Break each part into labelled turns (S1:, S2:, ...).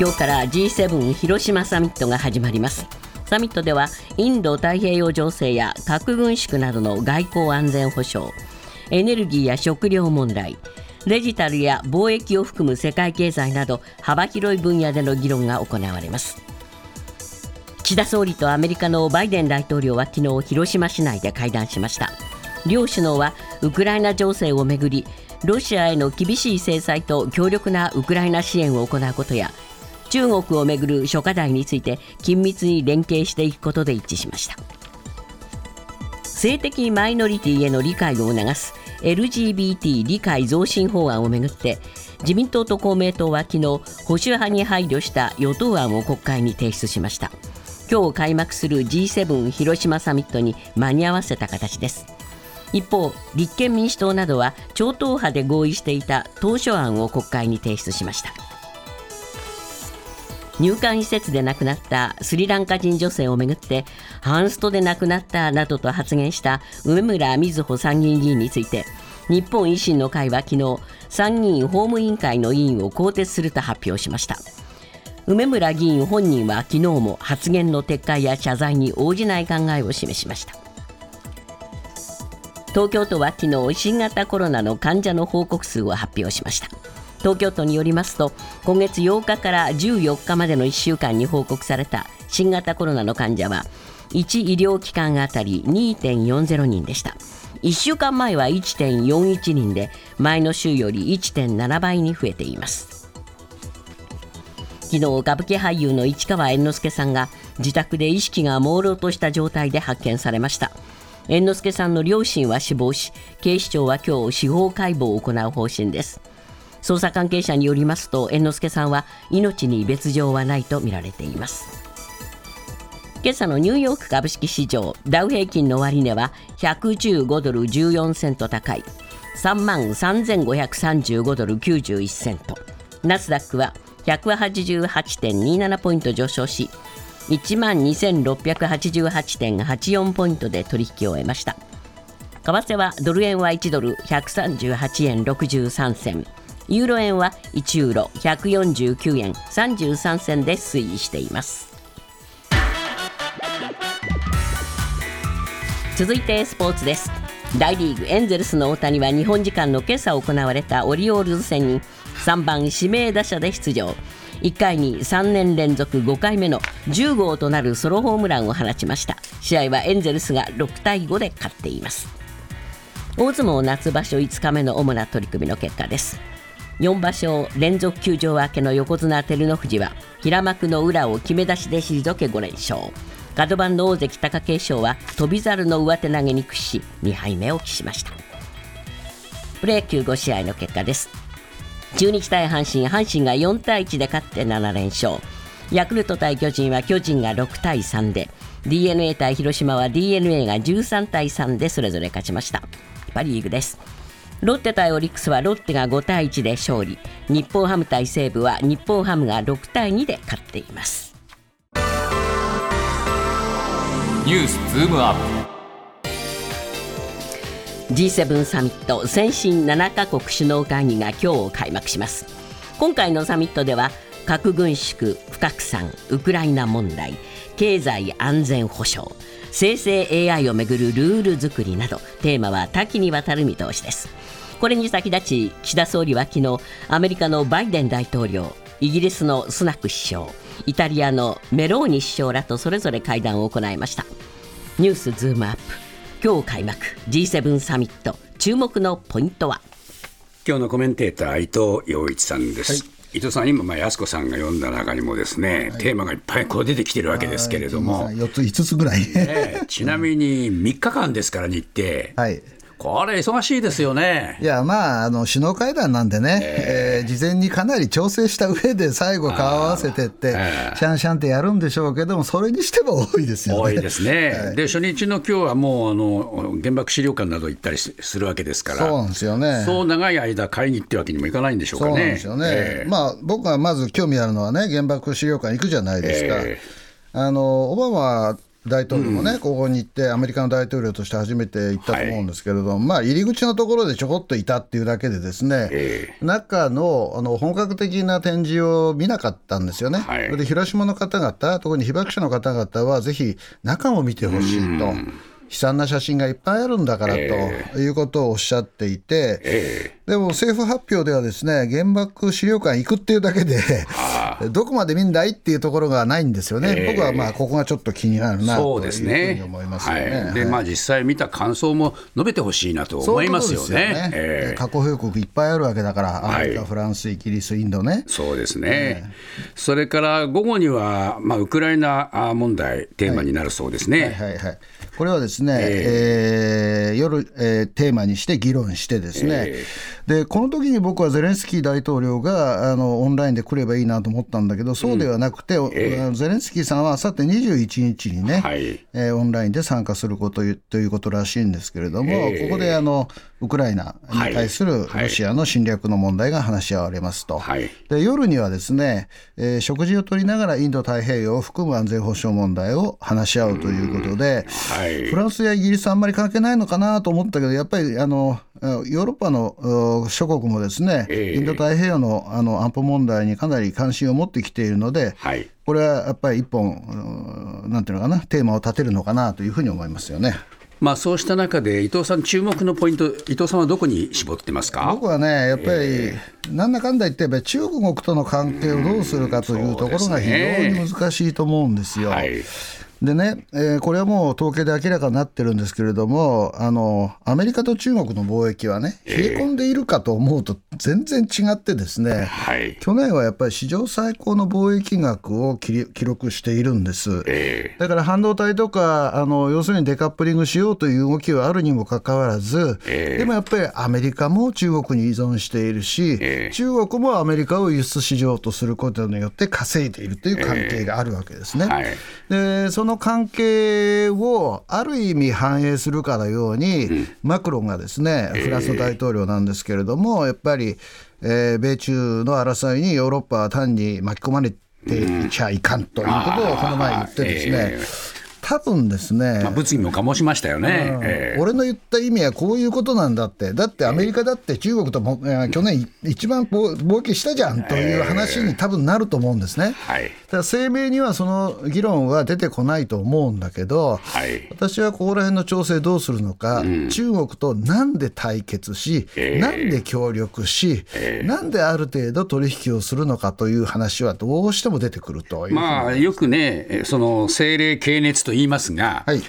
S1: 今日から G7 広島サミットが始まります。サミットではインド太平洋情勢や核軍縮などの外交安全保障エネルギーや食料問題デジタルや貿易を含む世界経済など幅広い分野での議論が行われます。岸田総理とアメリカのバイデン大統領は昨日広島市内で会談しました。両首脳はウクライナ情勢をめぐりロシアへの厳しい制裁と強力なウクライナ支援を行うことや中国をめぐる諸課題について緊密に連携していくことで一致しました。性的マイノリティへの理解を促す LGBT 理解増進法案をめぐって自民党と公明党は昨日保守派に配慮した与党案を国会に提出しました。今日開幕する G7 広島サミットに間に合わせた形です。一方立憲民主党などは超党派で合意していた当初案を国会に提出しました。入管施設で亡くなったスリランカ人女性をめぐってハンストで亡くなったなどと発言した梅村みずほ参議院議員について日本維新の会は昨日参議院法務委員会の委員を更迭すると発表しました。梅村議員本人は昨日も発言の撤回や謝罪に応じない考えを示しました。東京都は昨日新型コロナの患者の報告数を発表しました。東京都によりますと今月8日から14日までの1週間に報告された新型コロナの患者は1医療機関あたり2.40人でした。1週間前は1.41人で前の週より1.7倍に増えています。昨日歌舞伎俳優の市川猿之助さんが自宅で意識が朦朧とした状態で発見されました。猿之助さんの両親は死亡し警視庁は今日司法解剖を行う方針です。捜査関係者によりますと猿之助さんは命に別状はないとみられています。今朝のニューヨーク株式市場ダウ平均の終値は115ドル14セント高い3万3535ドル91セント。ナスダックは188.27ポイント上昇し1万2688.84ポイントで取引を終えました。為替はドル円は1ドル138円63銭。ユーロ円は1ユーロ149円33銭で推移しています。続いてスポーツです。大リーグエンゼルスの大谷は日本時間の今朝行われたオリオールズ戦に3番指名打者で出場。1回に3年連続5回目の10号となるソロホームランを放ちました。試合はエンゼルスが6対5で勝っています。大相撲夏場所5日目の主な取り組みの結果です。4場所連続休場明けの横綱照ノ富士は平幕の裏を決め出しで退け5連勝。角番の大関貴景勝は翔猿の上手投げに屈し2敗目を喫しました。プロ野球5試合の結果です。中日対阪神阪神が4対1で勝って7連勝。ヤクルト対巨人は巨人が6対3で d n a 対広島は d n a が13対3でそれぞれ勝ちました。パ・リーグです。ロッテ対オリックスはロッテが5対1で勝利。日本ハム対西武は日本ハムが6対2で勝っています。
S2: ニュースズームアッ
S1: プ。G7 サミット先進7カ国首脳会議が今日開幕します。今回のサミットでは核軍縮不拡散ウクライナ問題経済安全保障生成 AI をめぐるルール作りなどテーマは多岐にわたる見通しですこれに先立ち岸田総理は昨日アメリカのバイデン大統領イギリスのスナク首相イタリアのメローニ首相らとそれぞれ会談を行いました。ニュースズームアップ。今日開幕。G7 サミット。注目のポイントは？
S3: 今日のコメンテーター伊藤洋一さんです、はい。伊藤さん、今、まあ、安子さんが読んだ中にもですね、はい、テーマがいっぱいこう出てきてるわけですけれども、
S4: 4つ、5つぐらい、
S3: ね、ちなみに3日間ですから、日程。はいこれ、忙しいですよね。
S4: いや、まあ、あの首脳会談なんでね、えー、えー、事前にかなり調整した上で、最後、顔合わせてって、えー、シャンシャンってやるんでしょうけども、それにしても多いですよね。
S3: 多いですね。はい、で、初日の今日はもうあの、原爆資料館など行ったりするわけですから、
S4: そうなんですよね。
S3: そう長い間、会議ってわけにもいかないんでしょうかね。そうなんですよね。
S4: えー、まあ、僕がまず興味あるのはね、原爆資料館行くじゃないですか。あのオバマ大統領もね、ここに行って、アメリカの大統領として初めて行ったと思うんですけれども、まあ、入り口のところでちょこっといたっていうだけで、ですね、
S3: え
S4: 中のあの本格的な展示を見なかったんですよね。
S3: はい。
S4: で広島の方々、特に被爆者の方々は、ぜひ中も見てほしいと。悲惨な写真がいっぱいあるんだからということをおっしゃっていて、
S3: え
S4: でも政府発表ではですね原爆資料館行くっていうだけで、どこまで見んだいっていうところがないんですよね、僕はまあここがちょっと気になるな
S3: そう
S4: というふう
S3: ですね
S4: に思いますよね。
S3: はい、でまあ実際見た感想も述べてほしいなと思いますよ
S4: そう。
S3: ええ。
S4: 過去報告いっぱいあるわけだから、アメリカ、
S3: はい
S4: フランス、イギリス、インドね。
S3: そうですね、それから午後には、まあ、ウクライナあ問題、テーマになるそうですね。
S4: はいはいはい、これはですね、えー夜、えーテーマにして議論してですね、でこの時に僕はゼレンスキー大統領があのオンラインで来ればいいなと思ったんだけど、そうではなくて、ゼレンスキーさんはあさって21日にね、
S3: はい。
S4: えーオンラインで参加することということらしいんですけれども、
S3: ええ。
S4: ここであのウクライナに対する
S3: はい。
S4: ロシアの侵略の問題が話し合われますと。
S3: はい。
S4: で夜にはですね、えー食事をとりながらインド太平洋を含む安全保障問題を話し合うということで、
S3: はい。
S4: フランスやイギリスはあんまり関係ないのかなと思ったけど、やっぱりあのヨーロッパのう諸国もですね、
S3: ええ。
S4: インド太平洋のあの安保問題にかなり関心を持ってきているので、
S3: はい。
S4: これはやっぱり一本、うなんていうのかな、テーマを立てるのかなというふうに思いますよね。
S3: まあ、そうした中で、伊藤さん、注目のポイント、伊藤さんはどこに絞ってますか？
S4: 僕はね、やっぱり、なんだかんだ言って、やっぱり中国との関係をどうするかというところが非常に難しいと思うんですよ。
S3: はい
S4: でね、えーこれはもう統計で明らかになってるんですけれども、あのアメリカと中国の貿易はね、冷え。込んでいるかと思うと、全然違ってですね、
S3: はい。
S4: 去年はやっぱり史上最高の貿易額を記録しているんです。
S3: え。
S4: だから半導体とかあの、要するにデカップリングしようという動きはあるにもかかわらず、
S3: ええ。
S4: でもやっぱりアメリカも中国に依存しているし、
S3: ええ。
S4: 中国もアメリカを輸出市場とすることによって稼いでいるという関係があるわけですね。
S3: はい。
S4: でその関係をある意味反映するかのように、マクロンがですねフランスの大統領なんですけれども、やっぱり、えー米中の争いにヨーロッパは単に巻き込まれていちゃいかんということをこの前言ってですね、
S3: え
S4: 多分ですね、
S3: まあ、物議も醸しましたよね。ええ。
S4: 俺の言った意味はこういうことなんだって、だってアメリカだって中国とも、えー去年一番貿貿易したじゃんという話に多分なると思うんですね。
S3: はい。
S4: ただ声明にはその議論は出てこないと思うんだけど、
S3: はい。
S4: 私はここら辺の調整どうするのか、中国となんで対決し、
S3: ええ。
S4: なんで協力し、なんである程度取引をするのかという話はどうしても出てくるという、
S3: まあ、よくね、えその精霊系熱と言いますが、
S4: はい。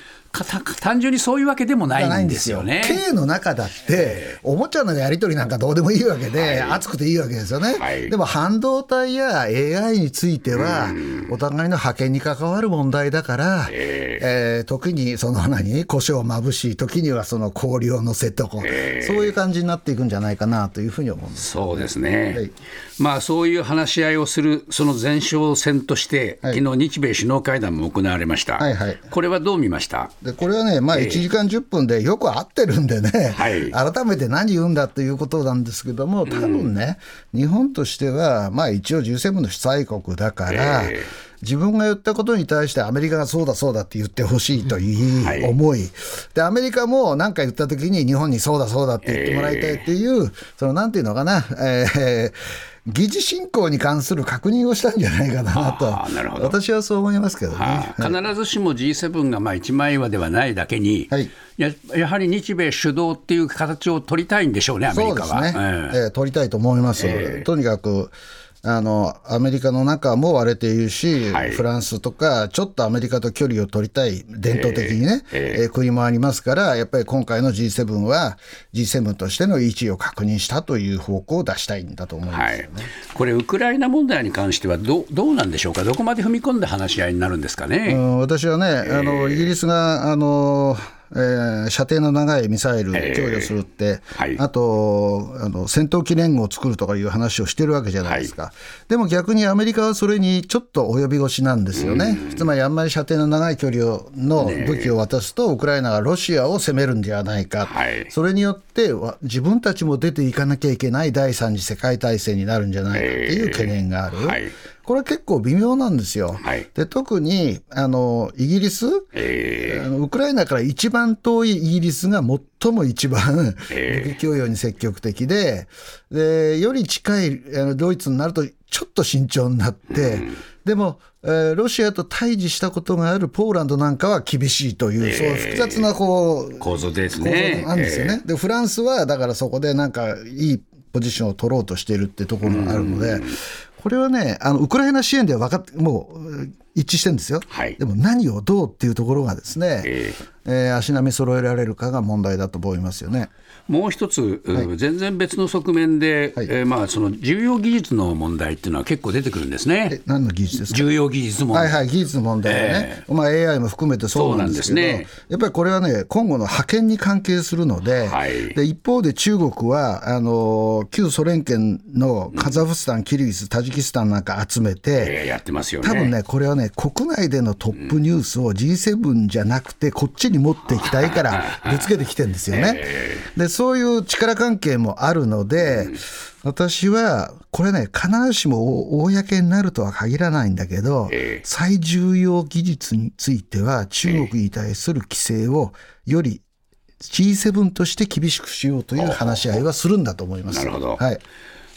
S3: 単純にそういうわけでもな
S4: い
S3: いん
S4: ん
S3: ですよ。ね。
S4: K の中だって、おもちゃのやり取りなんかどうでもいいわけで、熱くていいわけですよね。
S3: はい。
S4: でも半導体や AI については、お互いの覇権に関わる問題だから、えー時にその何、胡椒をまぶし、時にはその氷を乗せとこう、そういう感じになっていくんじゃないかなというふうに思うんです。
S3: そうですね、
S4: はい。
S3: まあ、そういう話し合いをする、その前哨戦として、
S4: はい。
S3: 昨日日米首脳会談も行われました、
S4: はいはい。
S3: これはどう見ました？
S4: でこれはね、まあ、1時間10分でよく合ってるんでね、
S3: はい。
S4: 改めて何言うんだということなんですけども、多分ね、日本としては、まあ、一応 G7 の主催国だから、
S3: え
S4: 自分が言ったことに対してアメリカがそうだそうだって言ってほしいという思い、でアメリカも何か言ったときに日本にそうだそうだって言ってもらいたいっていう、そのなんていうのかな、えー議事進行に関する確認をしたんじゃないかなと。
S3: あーなるほど。
S4: 私はそう思いますけどね。
S3: はあ必ずしも G7 がまあ一枚岩ではないだけに、
S4: はい。
S3: ややはり日米主導っていう形を取りたいんでしょうね、アメリカは。
S4: そうですね、
S3: ええ。
S4: ええ取りたいと思います、とにかくあのアメリカの中も割れているし、
S3: はい。
S4: フランスとか、ちょっとアメリカと距離を取りたい、伝統的にね、
S3: え
S4: えー国もありますから、やっぱり今回の G7 は、G7 としての位置を確認したという方向を出したいんだと思います。
S3: はい、これ、ウクライナ問題に関してはどうどうなんでしょうか、どこまで踏み込んで話し合いになるんですか
S4: う
S3: ね。
S4: ん私はね、あのイギリスがあの、えー射程の長いミサイル供与するって、
S3: はい。
S4: あとあの戦闘機連合を作るとかいう話をしてるわけじゃないですか、でも逆にアメリカはそれにちょっと及び腰なんですよね、つまりあんまり射程の長い距離をの武器を渡すと、ウクライナがロシアを攻めるんではないか、
S3: はい。
S4: それによってわ自分たちも出ていかなきゃいけない第三次世界大戦になるんじゃないかっていう懸念がある。
S3: はい
S4: これ結構微妙なんですよ。
S3: はい。
S4: で特にあのイギリス、
S3: え
S4: あのウクライナから一番遠いイギリスが最も一番武器供与に積極的ででより近いあのドイツになるとちょっと慎重になって、でも、えーロシアと対峙したことがあるポーランドなんかは厳しいという、そう複雑なこう
S3: ー構造です
S4: 構
S3: ね。
S4: 造なんですよね。でフランスはだからそこでなんかいいポジションを取ろうとしているってところがあるので、これはねあのウクライナ支援では分かってもう一致してるんですよ。
S3: はい
S4: でも何をどうっていうところがですね、
S3: え
S4: えー足並み揃えられるかが問題だと思いますよね。
S3: もう一つ、全然別の側面で、
S4: はい。
S3: えーまあ、その重要技術の問題っていうのは結構出てくるんですね。
S4: え。何の技術ですか？
S3: 重要技術問題。
S4: はいはい、技術の問題はね、まあ、AI も含めてそうなんですけど
S3: ね。
S4: やっぱりこれはね、今後の覇権に関係するので、
S3: はい。
S4: で一方で中国はあの旧ソ連圏のカザフスタン、キルギス、タジキスタンなんか集めて、
S3: えーやってますよね。
S4: 多分ね、これはね、国内でのトップニュースを G7 じゃなくて、こっちに持っていきたいから、ぶつけてきてるんですよね。で、そういう力関係もあるので、私は、これね、必ずしも公になるとは限らないんだけど、
S3: ええ
S4: 最重要技術については、中国に対する規制をより G7 として厳しくしようという話し合いはするんだと思います。
S3: なるほど
S4: はい。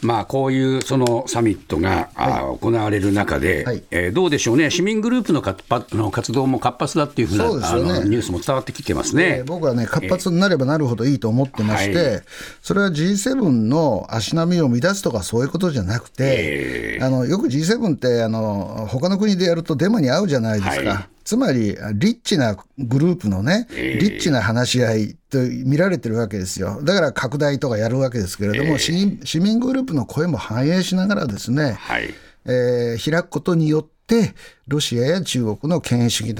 S3: まあ、こういうそのサミットが、あー行われる中で、
S4: はい。
S3: えーどうでしょうね、市民グループの活発の活動も活発だっていうふうな
S4: そうね。
S3: あのニュースも伝わってきてますね。
S4: えー僕はね、活発になればなるほどいいと思ってまして、
S3: はい。
S4: それは G7 の足並みを乱すとかそういうことじゃなくて、あのよく G7 ってあの他の国でやるとデモに合うじゃないですか。
S3: はい
S4: つまり、リッチなグループのね、リッチな話し合いと見られてるわけですよ。だから拡大とかやるわけですけれども、市民市民グループの声も反映しながらですね、
S3: はい。
S4: えー開くことによって、ロシアや中国の権威主義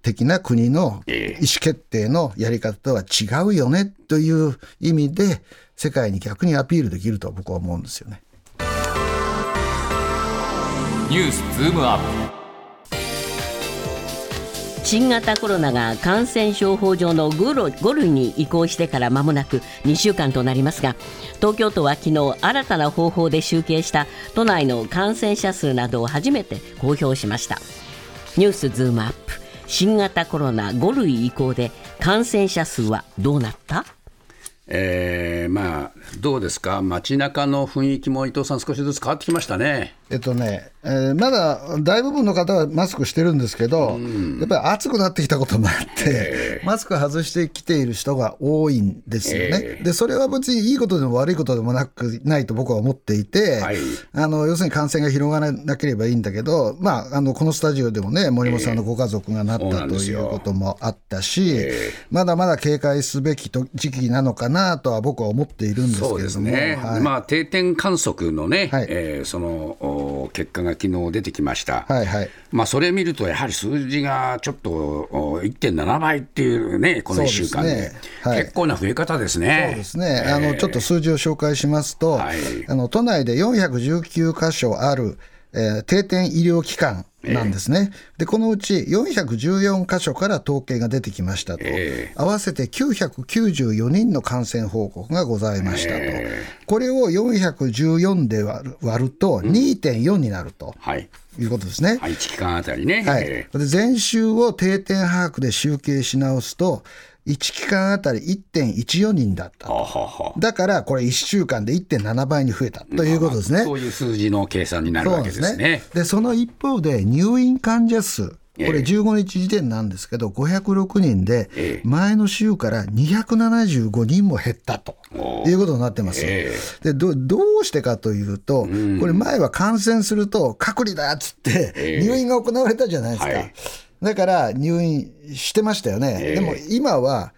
S4: 的な国の意思
S3: ええ
S4: 決定のやり方とは違うよねという意味で、世界に逆にアピールできると僕は思うんですよね。
S2: ニュースズームアップ
S1: 新型コロナが感染症法上の5類に移行してから間もなく2週間となりますが東京都は昨日新たな方法で集計した都内の感染者数などを初めて公表しました。ニュースズームアップ。新型コロナ5類移行で感染者数はどうなった？
S3: えーまあ、どうですか、街中の雰囲気も伊藤さん、少しずつ変わってきましたね。
S4: えっとね、えーまだ大部分の方はマスクしてるんですけど、やっぱり暑くなってきたこともあって、マスク外してきている人が多いんですよね。で、それは別にいいことでも悪いことでもなくないと僕は思っていて、
S3: はい。
S4: あの要するに感染が広がらなければいいんだけど、まあ、あのこのスタジオでもね、森本さんのご家族がなった
S3: そうなん
S4: ということもあったし、まだまだ警戒すべきと時期なのかなとは僕は思っているんですけれども。
S3: まあ、定点観測のね、
S4: はい。
S3: えーそのお結果が昨日出てきました。
S4: はいはい。
S3: まあ、それ見ると、やはり数字がちょっとお1.7倍っていうね、この1週間で、
S4: ねはい。
S3: 結構な増え方ですね。
S4: そうですね、あのちょっと数字を紹介しますと、
S3: はい。
S4: あの都内で419箇所ある、えー定点医療機関なんですね、でこのうち414箇所から統計が出てきましたと、
S3: え
S4: 合わせて994人の感染報告がございましたと、これを414で割る割ると2.4になると
S3: はい、
S4: いうことですね。
S3: はい、1期間あたりね。
S4: はい。
S3: え、
S4: で前週を定点把握で集計し直すと、1期間あたり1.14人だっただからこれ1週間で1.7倍に増えたということですね。
S3: そういう数字の計算になるわけですね。
S4: でその一方で入院患者数。これ
S3: ええ
S4: 15日時点なんですけど506人で
S3: ええ。
S4: 前の週から275人も減ったと
S3: お
S4: いうことになってます。
S3: え
S4: でどどうしてかというと、これ前は感染すると隔離だっつって
S3: ええ。
S4: 入院が行われたじゃないですか。
S3: はい
S4: だから入院してましたよね。
S3: ええ
S4: でも今は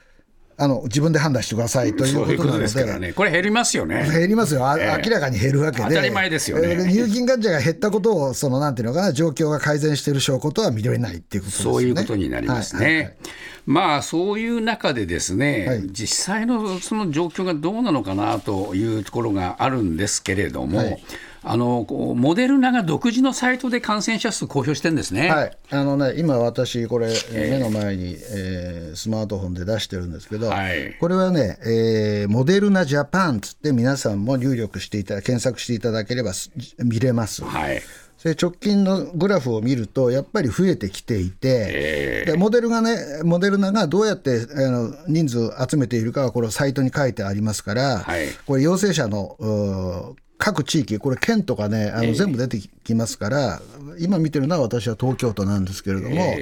S4: あの自分で判断してくださいという
S3: そういうこと
S4: なので。
S3: ですからね、これ減りますよね。
S4: 減りますよ、あ
S3: ええ
S4: 明らかに減るわけで、
S3: 当たり前ですよね
S4: えー入金患者が減ったことを、そのなんていうのかな、状況が改善している証拠とは見れないっていうことですよね。
S3: そういうことになりますね。
S4: はいはいはい
S3: まあそういう中でですね、
S4: はい
S3: 実際のその状況がどうなのかなというところがあるんですけれども、
S4: はい
S3: あのこうモデルナが独自のサイトで感染者数公表してるんですね。
S4: はい、あのね、今、私、これ、えー目の前に、えースマートフォンで出してるんですけど、
S3: はい。
S4: これはね、えーモデルナジャパンつって、皆さんも入力していただ、検索していただければす見れます。
S3: はい。
S4: で直近のグラフを見ると、やっぱり増えてきていて、でモデルがね、モデルナがどうやってあの人数集めているかは、これ、サイトに書いてありますから、
S3: はい。
S4: これ、陽性者の各地域、これ、県とかね、あの全部出てきますから、今見てるのは私は東京都なんですけれども、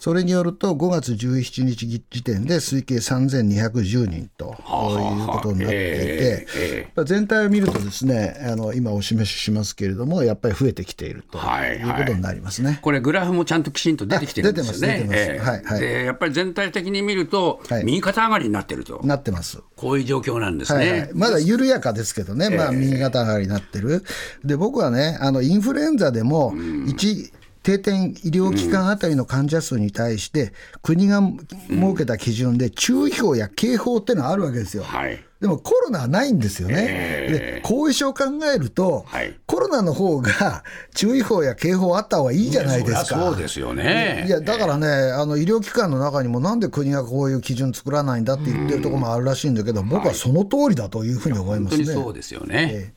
S4: それによると、5月17日時点で推計3210人ということになっていて、
S3: ええ
S4: やっぱ全体を見るとですねあの今お示ししますけれどもやっぱり増えてきていると
S3: はい
S4: い。うことになりますね。
S3: これ、グラフもちゃんときちんと出てきてるんですよね。
S4: あ出てます出てますはいはい。
S3: でやっぱり全体的に見ると、
S4: はい。
S3: 右肩上がりになってると、
S4: なってます。
S3: こういう状況なんですね。
S4: はいはい、まだ緩やかですけどね、まあ、右肩上がりになってる、で僕はね、あのインフルエンザでも1定点医療機関あたりの患者数に対して、国が設けた基準で注意報や警報ってのはあるわけですよ。
S3: はい
S4: でもコロナはないんですよね。で後遺症を考えると、
S3: はい
S4: コロナの方が注意報や警報あった方がいいじゃないですか。
S3: そうですよね。
S4: いやだからね、あの医療機関の中にも、なんで国がこういう基準作らないんだって言ってるところもあるらしいんだけど、僕はその通りだというふうに思いますね。
S3: 本当にそうですよね。
S4: ええ